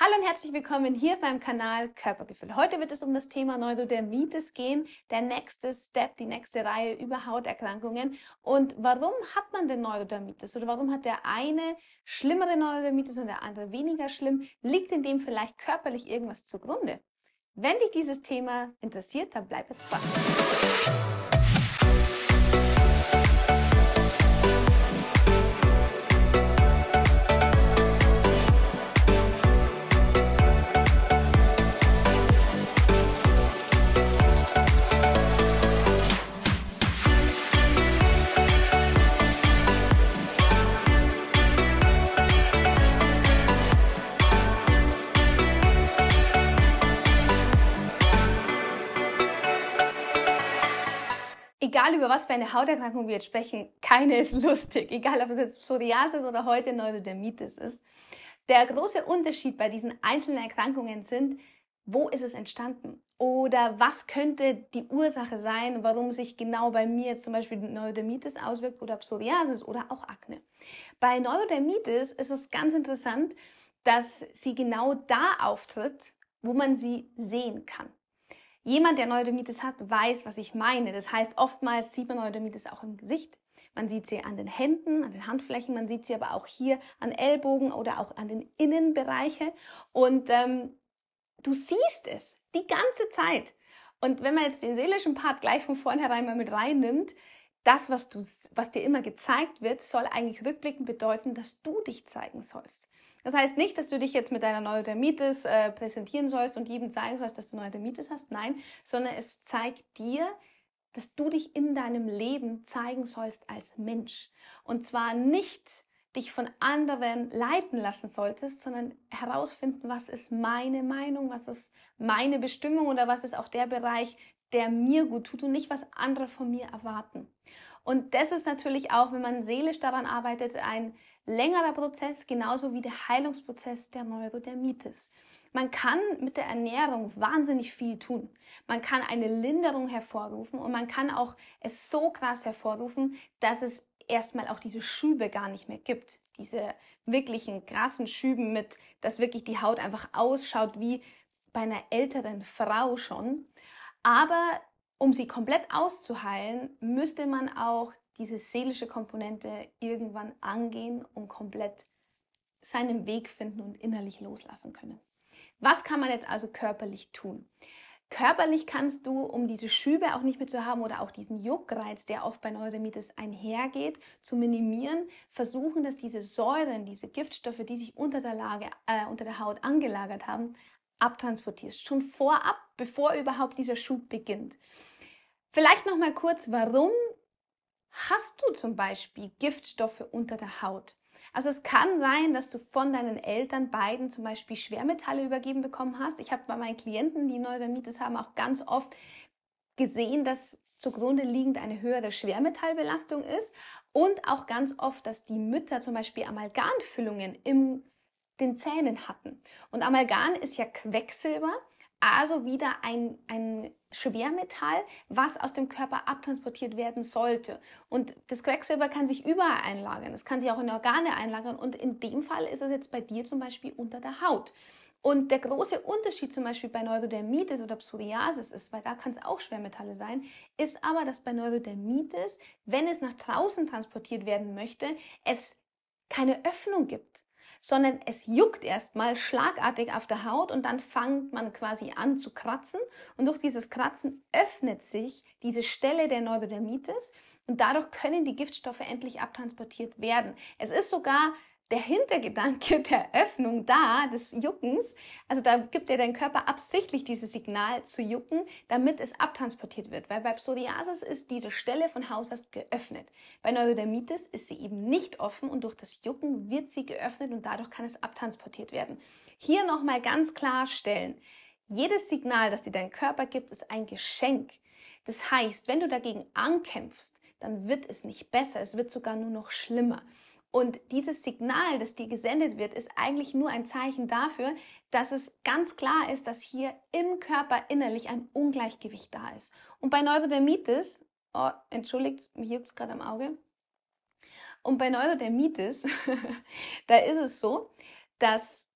Hallo und herzlich willkommen hier auf meinem Kanal Körpergefühl. Heute wird es um das Thema Neurodermitis gehen, der nächste Step, die nächste Reihe über Hauterkrankungen. Und warum hat man denn Neurodermitis oder warum hat der eine schlimmere Neurodermitis und der andere weniger schlimm? Liegt in dem vielleicht körperlich irgendwas zugrunde? Wenn dich dieses Thema interessiert, dann bleib jetzt dran. Was für eine Hauterkrankung wir jetzt sprechen, keine ist lustig. Egal, ob es jetzt Psoriasis oder heute Neurodermitis ist. Der große Unterschied bei diesen einzelnen Erkrankungen sind, wo ist es entstanden? Oder was könnte die Ursache sein, warum sich genau bei mir jetzt zum Beispiel Neurodermitis auswirkt oder Psoriasis oder auch Akne? Bei Neurodermitis ist es ganz interessant, dass sie genau da auftritt, wo man sie sehen kann. Jemand, der Neurodermitis hat, weiß, was ich meine. Das heißt, oftmals sieht man Neurodermitis auch im Gesicht. Man sieht sie an den Händen, an den Handflächen, man sieht sie aber auch hier an Ellbogen oder auch an den Innenbereichen. Und ähm, du siehst es die ganze Zeit. Und wenn man jetzt den seelischen Part gleich von vornherein mal mit reinnimmt, das, was, du, was dir immer gezeigt wird, soll eigentlich rückblickend bedeuten, dass du dich zeigen sollst. Das heißt nicht, dass du dich jetzt mit deiner Neurodermitis äh, präsentieren sollst und jedem zeigen sollst, dass du Neurodermitis hast. Nein, sondern es zeigt dir, dass du dich in deinem Leben zeigen sollst als Mensch. Und zwar nicht dich von anderen leiten lassen solltest, sondern herausfinden, was ist meine Meinung, was ist meine Bestimmung oder was ist auch der Bereich, der mir gut tut und nicht, was andere von mir erwarten. Und das ist natürlich auch, wenn man seelisch daran arbeitet, ein längerer Prozess, genauso wie der Heilungsprozess der Neurodermitis. Man kann mit der Ernährung wahnsinnig viel tun. Man kann eine Linderung hervorrufen und man kann auch es so krass hervorrufen, dass es erstmal auch diese Schübe gar nicht mehr gibt. Diese wirklichen krassen Schüben mit, dass wirklich die Haut einfach ausschaut wie bei einer älteren Frau schon. Aber um sie komplett auszuheilen, müsste man auch diese seelische Komponente irgendwann angehen und komplett seinen Weg finden und innerlich loslassen können. Was kann man jetzt also körperlich tun? Körperlich kannst du, um diese Schübe auch nicht mehr zu haben oder auch diesen Juckreiz, der oft bei Neurodermitis einhergeht, zu minimieren, versuchen, dass diese Säuren, diese Giftstoffe, die sich unter der, Lage, äh, unter der Haut angelagert haben, abtransportierst. Schon vorab, bevor überhaupt dieser Schub beginnt. Vielleicht noch mal kurz, warum hast du zum Beispiel Giftstoffe unter der Haut? Also es kann sein, dass du von deinen Eltern beiden zum Beispiel Schwermetalle übergeben bekommen hast. Ich habe bei meinen Klienten, die Neurodermitis haben, auch ganz oft gesehen, dass zugrunde liegend eine höhere Schwermetallbelastung ist und auch ganz oft, dass die Mütter zum Beispiel Amalgamfüllungen in den Zähnen hatten. Und Amalgam ist ja Quecksilber also wieder ein, ein Schwermetall, was aus dem Körper abtransportiert werden sollte. Und das Quecksilber kann sich überall einlagern. Es kann sich auch in Organe einlagern. Und in dem Fall ist es jetzt bei dir zum Beispiel unter der Haut. Und der große Unterschied zum Beispiel bei Neurodermitis oder Psoriasis ist, weil da kann es auch Schwermetalle sein, ist aber, dass bei Neurodermitis, wenn es nach draußen transportiert werden möchte, es keine Öffnung gibt sondern es juckt erstmal schlagartig auf der Haut und dann fängt man quasi an zu kratzen und durch dieses Kratzen öffnet sich diese Stelle der Neurodermitis und dadurch können die Giftstoffe endlich abtransportiert werden. Es ist sogar der Hintergedanke der Öffnung da, des Juckens, also da gibt dir dein Körper absichtlich dieses Signal zu jucken, damit es abtransportiert wird. Weil bei Psoriasis ist diese Stelle von Haus aus geöffnet. Bei Neurodermitis ist sie eben nicht offen und durch das Jucken wird sie geöffnet und dadurch kann es abtransportiert werden. Hier nochmal ganz klarstellen. Jedes Signal, das dir dein Körper gibt, ist ein Geschenk. Das heißt, wenn du dagegen ankämpfst, dann wird es nicht besser, es wird sogar nur noch schlimmer. Und dieses Signal, das dir gesendet wird, ist eigentlich nur ein Zeichen dafür, dass es ganz klar ist, dass hier im Körper innerlich ein Ungleichgewicht da ist. Und bei Neurodermitis, oh, entschuldigt, mir juckt es gerade am Auge. Und bei Neurodermitis, da ist es so, dass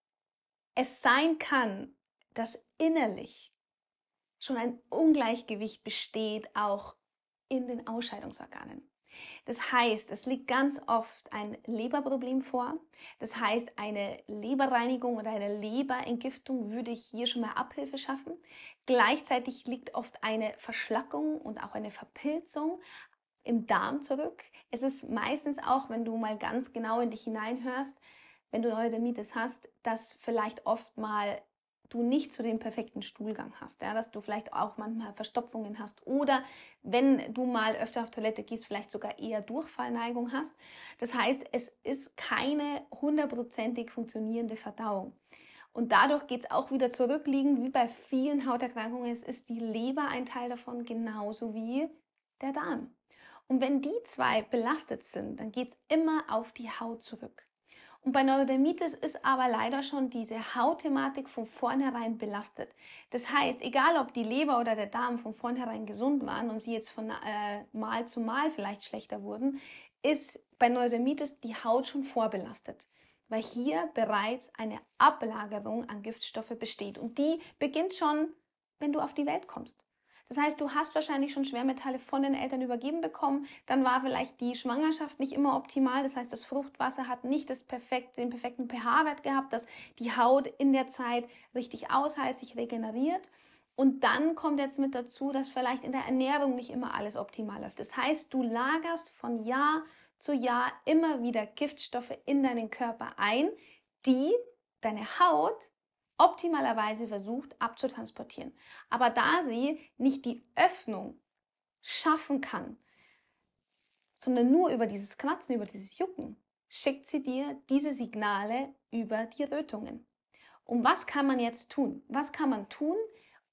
es sein kann, dass innerlich schon ein Ungleichgewicht besteht, auch in den Ausscheidungsorganen. Das heißt, es liegt ganz oft ein Leberproblem vor. Das heißt, eine Leberreinigung oder eine Leberentgiftung würde hier schon mal Abhilfe schaffen. Gleichzeitig liegt oft eine Verschlackung und auch eine Verpilzung im Darm zurück. Es ist meistens auch, wenn du mal ganz genau in dich hineinhörst, wenn du Neurodermitis hast, dass vielleicht oft mal du nicht zu dem perfekten Stuhlgang hast, ja, dass du vielleicht auch manchmal Verstopfungen hast oder wenn du mal öfter auf Toilette gehst, vielleicht sogar eher Durchfallneigung hast. Das heißt, es ist keine hundertprozentig funktionierende Verdauung. Und dadurch geht es auch wieder zurückliegend, wie bei vielen Hauterkrankungen. Es ist die Leber ein Teil davon, genauso wie der Darm. Und wenn die zwei belastet sind, dann geht es immer auf die Haut zurück. Und bei Neurodermitis ist aber leider schon diese Hautthematik von vornherein belastet. Das heißt, egal ob die Leber oder der Darm von vornherein gesund waren und sie jetzt von äh, Mal zu Mal vielleicht schlechter wurden, ist bei Neurodermitis die Haut schon vorbelastet weil hier bereits eine Ablagerung an Giftstoffe besteht. Und die beginnt schon, wenn du auf die Welt kommst. Das heißt, du hast wahrscheinlich schon Schwermetalle von den Eltern übergeben bekommen. Dann war vielleicht die Schwangerschaft nicht immer optimal. Das heißt, das Fruchtwasser hat nicht das perfekt, den perfekten pH-Wert gehabt, dass die Haut in der Zeit richtig ausheilt, sich regeneriert. Und dann kommt jetzt mit dazu, dass vielleicht in der Ernährung nicht immer alles optimal läuft. Das heißt, du lagerst von Jahr zu Jahr immer wieder Giftstoffe in deinen Körper ein, die deine Haut optimalerweise versucht abzutransportieren. Aber da sie nicht die Öffnung schaffen kann, sondern nur über dieses Kratzen, über dieses Jucken, schickt sie dir diese Signale über die Rötungen. Und was kann man jetzt tun? Was kann man tun,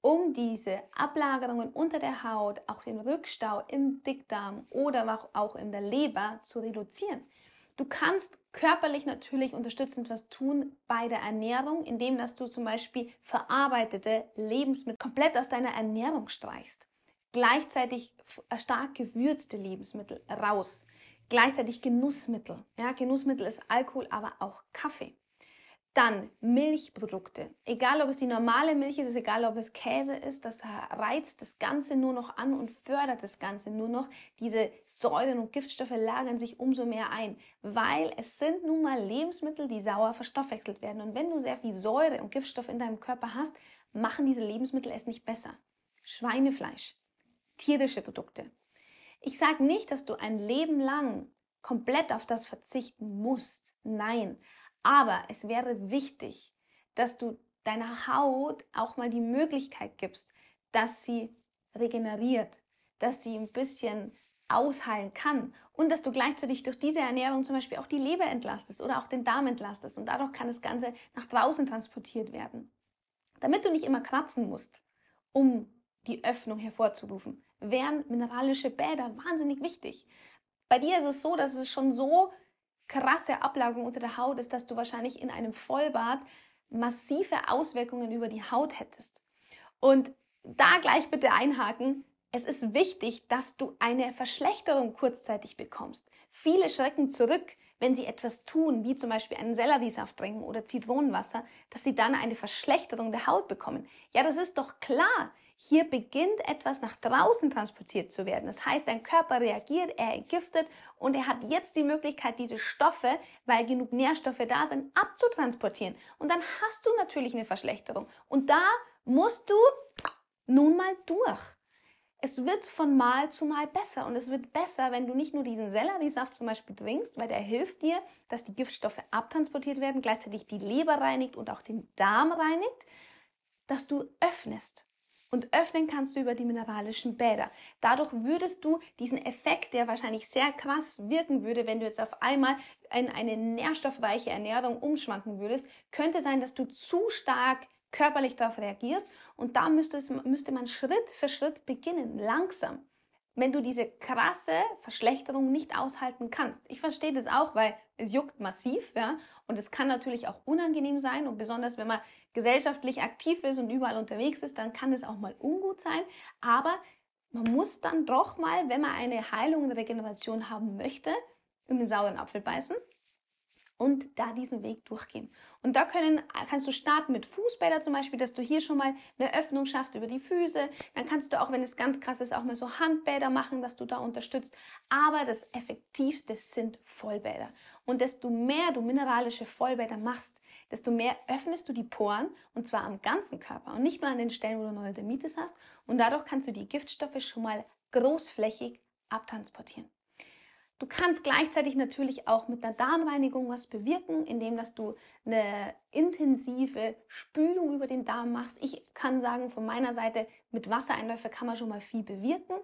um diese Ablagerungen unter der Haut, auch den Rückstau im Dickdarm oder auch in der Leber zu reduzieren? Du kannst körperlich natürlich unterstützend was tun bei der Ernährung, indem dass du zum Beispiel verarbeitete Lebensmittel komplett aus deiner Ernährung streichst. Gleichzeitig stark gewürzte Lebensmittel raus. Gleichzeitig Genussmittel. Ja, Genussmittel ist Alkohol, aber auch Kaffee. Dann Milchprodukte. Egal, ob es die normale Milch ist, egal, ob es Käse ist, das reizt das Ganze nur noch an und fördert das Ganze nur noch. Diese Säuren und Giftstoffe lagern sich umso mehr ein, weil es sind nun mal Lebensmittel, die sauer verstoffwechselt werden. Und wenn du sehr viel Säure und Giftstoffe in deinem Körper hast, machen diese Lebensmittel es nicht besser. Schweinefleisch, tierische Produkte. Ich sage nicht, dass du ein Leben lang komplett auf das verzichten musst. Nein, aber es wäre wichtig, dass du deiner Haut auch mal die Möglichkeit gibst, dass sie regeneriert, dass sie ein bisschen ausheilen kann und dass du gleichzeitig durch diese Ernährung zum Beispiel auch die Leber entlastest oder auch den Darm entlastest und dadurch kann das Ganze nach draußen transportiert werden. Damit du nicht immer kratzen musst, um die Öffnung hervorzurufen, wären mineralische Bäder wahnsinnig wichtig. Bei dir ist es so, dass es schon so krasse Ablagerung unter der Haut ist, dass du wahrscheinlich in einem Vollbad massive Auswirkungen über die Haut hättest. Und da gleich bitte einhaken. Es ist wichtig, dass du eine Verschlechterung kurzzeitig bekommst. Viele schrecken zurück, wenn sie etwas tun, wie zum Beispiel einen Selleriesaft trinken oder Zitronenwasser, dass sie dann eine Verschlechterung der Haut bekommen. Ja, das ist doch klar. Hier beginnt etwas nach draußen transportiert zu werden. Das heißt, dein Körper reagiert, er entgiftet und er hat jetzt die Möglichkeit, diese Stoffe, weil genug Nährstoffe da sind, abzutransportieren. Und dann hast du natürlich eine Verschlechterung. Und da musst du nun mal durch. Es wird von Mal zu Mal besser und es wird besser, wenn du nicht nur diesen Selleriesaft zum Beispiel trinkst, weil der hilft dir, dass die Giftstoffe abtransportiert werden, gleichzeitig die Leber reinigt und auch den Darm reinigt, dass du öffnest. Und öffnen kannst du über die mineralischen Bäder. Dadurch würdest du diesen Effekt, der wahrscheinlich sehr krass wirken würde, wenn du jetzt auf einmal in eine nährstoffreiche Ernährung umschwanken würdest, könnte sein, dass du zu stark körperlich darauf reagierst. Und da müsste, es, müsste man Schritt für Schritt beginnen, langsam. Wenn du diese krasse Verschlechterung nicht aushalten kannst. Ich verstehe das auch, weil es juckt massiv, ja, und es kann natürlich auch unangenehm sein. Und besonders wenn man gesellschaftlich aktiv ist und überall unterwegs ist, dann kann es auch mal ungut sein, aber man muss dann doch mal, wenn man eine Heilung und Regeneration haben möchte, in den sauren Apfel beißen und da diesen Weg durchgehen. Und da können, kannst du starten mit Fußbäder zum Beispiel, dass du hier schon mal eine Öffnung schaffst über die Füße. Dann kannst du auch, wenn es ganz krass ist, auch mal so Handbäder machen, dass du da unterstützt. Aber das Effektivste sind Vollbäder. Und desto mehr du mineralische Vollbäder machst, desto mehr öffnest du die Poren und zwar am ganzen Körper und nicht nur an den Stellen, wo du Neurodermitis hast. Und dadurch kannst du die Giftstoffe schon mal großflächig abtransportieren. Du kannst gleichzeitig natürlich auch mit einer Darmreinigung was bewirken, indem dass du eine intensive Spülung über den Darm machst. Ich kann sagen, von meiner Seite, mit Wassereinläufe kann man schon mal viel bewirken.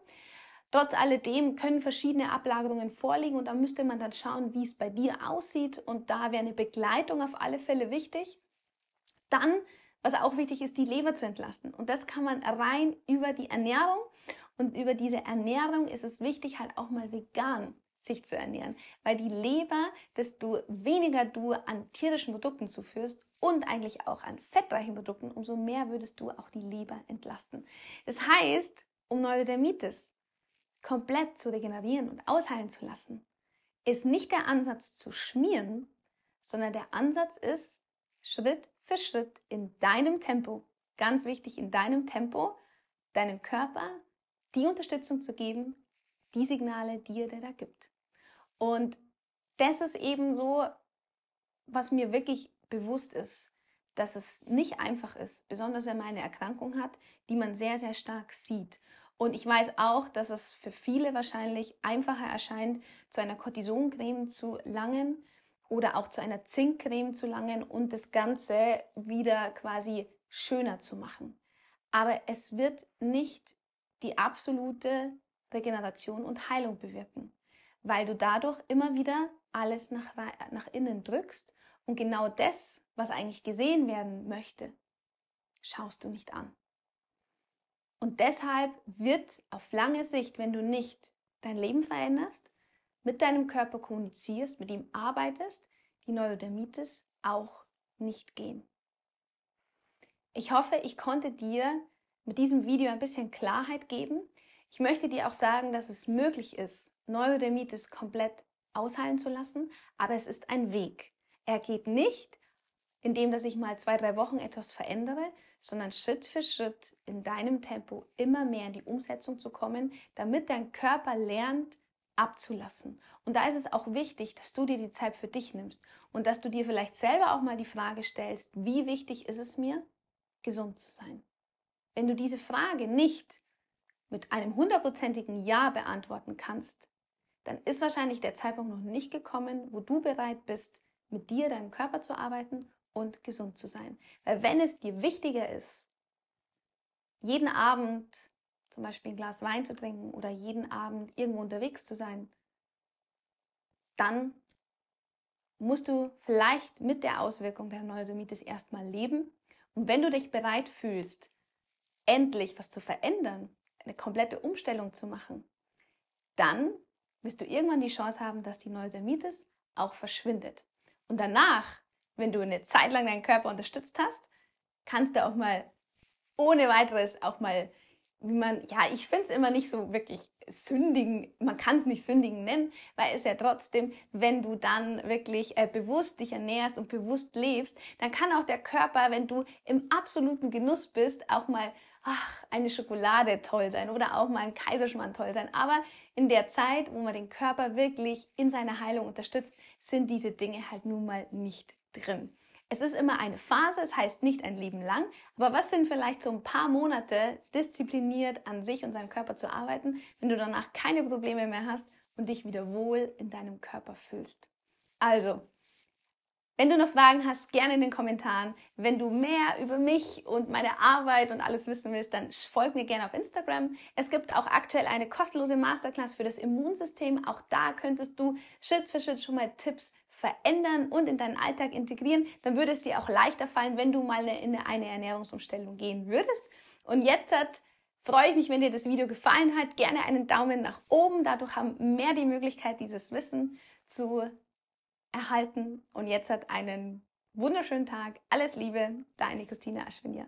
Trotz alledem können verschiedene Ablagerungen vorliegen und da müsste man dann schauen, wie es bei dir aussieht. Und da wäre eine Begleitung auf alle Fälle wichtig. Dann, was auch wichtig ist, die Leber zu entlasten. Und das kann man rein über die Ernährung. Und über diese Ernährung ist es wichtig, halt auch mal vegan sich zu ernähren, weil die Leber, desto weniger du an tierischen Produkten zuführst und eigentlich auch an fettreichen Produkten, umso mehr würdest du auch die Leber entlasten. Das heißt, um Neurodermitis komplett zu regenerieren und ausheilen zu lassen, ist nicht der Ansatz zu schmieren, sondern der Ansatz ist Schritt für Schritt in deinem Tempo, ganz wichtig in deinem Tempo, deinem Körper die Unterstützung zu geben, die Signale, die er dir da gibt. Und das ist eben so, was mir wirklich bewusst ist, dass es nicht einfach ist, besonders wenn man eine Erkrankung hat, die man sehr, sehr stark sieht. Und ich weiß auch, dass es für viele wahrscheinlich einfacher erscheint, zu einer Cortisoncreme zu langen oder auch zu einer Zinkcreme zu langen und das Ganze wieder quasi schöner zu machen. Aber es wird nicht die absolute Regeneration und Heilung bewirken weil du dadurch immer wieder alles nach, nach innen drückst und genau das, was eigentlich gesehen werden möchte, schaust du nicht an. Und deshalb wird auf lange Sicht, wenn du nicht dein Leben veränderst, mit deinem Körper kommunizierst, mit ihm arbeitest, die Neurodermitis auch nicht gehen. Ich hoffe, ich konnte dir mit diesem Video ein bisschen Klarheit geben. Ich möchte dir auch sagen, dass es möglich ist, Neurodermitis komplett ausheilen zu lassen, aber es ist ein Weg. Er geht nicht, indem dass ich mal zwei, drei Wochen etwas verändere, sondern Schritt für Schritt in deinem Tempo immer mehr in die Umsetzung zu kommen, damit dein Körper lernt, abzulassen. Und da ist es auch wichtig, dass du dir die Zeit für dich nimmst und dass du dir vielleicht selber auch mal die Frage stellst, wie wichtig ist es mir, gesund zu sein? Wenn du diese Frage nicht mit einem hundertprozentigen Ja beantworten kannst, dann ist wahrscheinlich der Zeitpunkt noch nicht gekommen, wo du bereit bist, mit dir, deinem Körper zu arbeiten und gesund zu sein. Weil wenn es dir wichtiger ist, jeden Abend zum Beispiel ein Glas Wein zu trinken oder jeden Abend irgendwo unterwegs zu sein, dann musst du vielleicht mit der Auswirkung der Neurodermitis erstmal leben. Und wenn du dich bereit fühlst, endlich was zu verändern, eine komplette Umstellung zu machen, dann wirst du irgendwann die Chance haben, dass die Neurodermitis auch verschwindet. Und danach, wenn du eine Zeit lang deinen Körper unterstützt hast, kannst du auch mal ohne weiteres auch mal, wie man, ja, ich finde es immer nicht so wirklich sündigen, man kann es nicht sündigen nennen, weil es ja trotzdem, wenn du dann wirklich äh, bewusst dich ernährst und bewusst lebst, dann kann auch der Körper, wenn du im absoluten Genuss bist, auch mal ach, eine Schokolade toll sein oder auch mal ein Kaiserschmarrn toll sein. Aber in der Zeit, wo man den Körper wirklich in seiner Heilung unterstützt, sind diese Dinge halt nun mal nicht drin. Es ist immer eine Phase, es heißt nicht ein Leben lang, aber was sind vielleicht so ein paar Monate diszipliniert an sich und seinem Körper zu arbeiten, wenn du danach keine Probleme mehr hast und dich wieder wohl in deinem Körper fühlst? Also, wenn du noch Fragen hast, gerne in den Kommentaren. Wenn du mehr über mich und meine Arbeit und alles wissen willst, dann folg mir gerne auf Instagram. Es gibt auch aktuell eine kostenlose Masterclass für das Immunsystem. Auch da könntest du Schritt für Schritt schon mal Tipps verändern und in deinen Alltag integrieren. Dann würde es dir auch leichter fallen, wenn du mal in eine Ernährungsumstellung gehen würdest. Und jetzt hat freue ich mich, wenn dir das Video gefallen hat. Gerne einen Daumen nach oben. Dadurch haben mehr die Möglichkeit, dieses Wissen zu erhalten. Und jetzt hat einen wunderschönen Tag. Alles Liebe, deine Christina Aschwinier.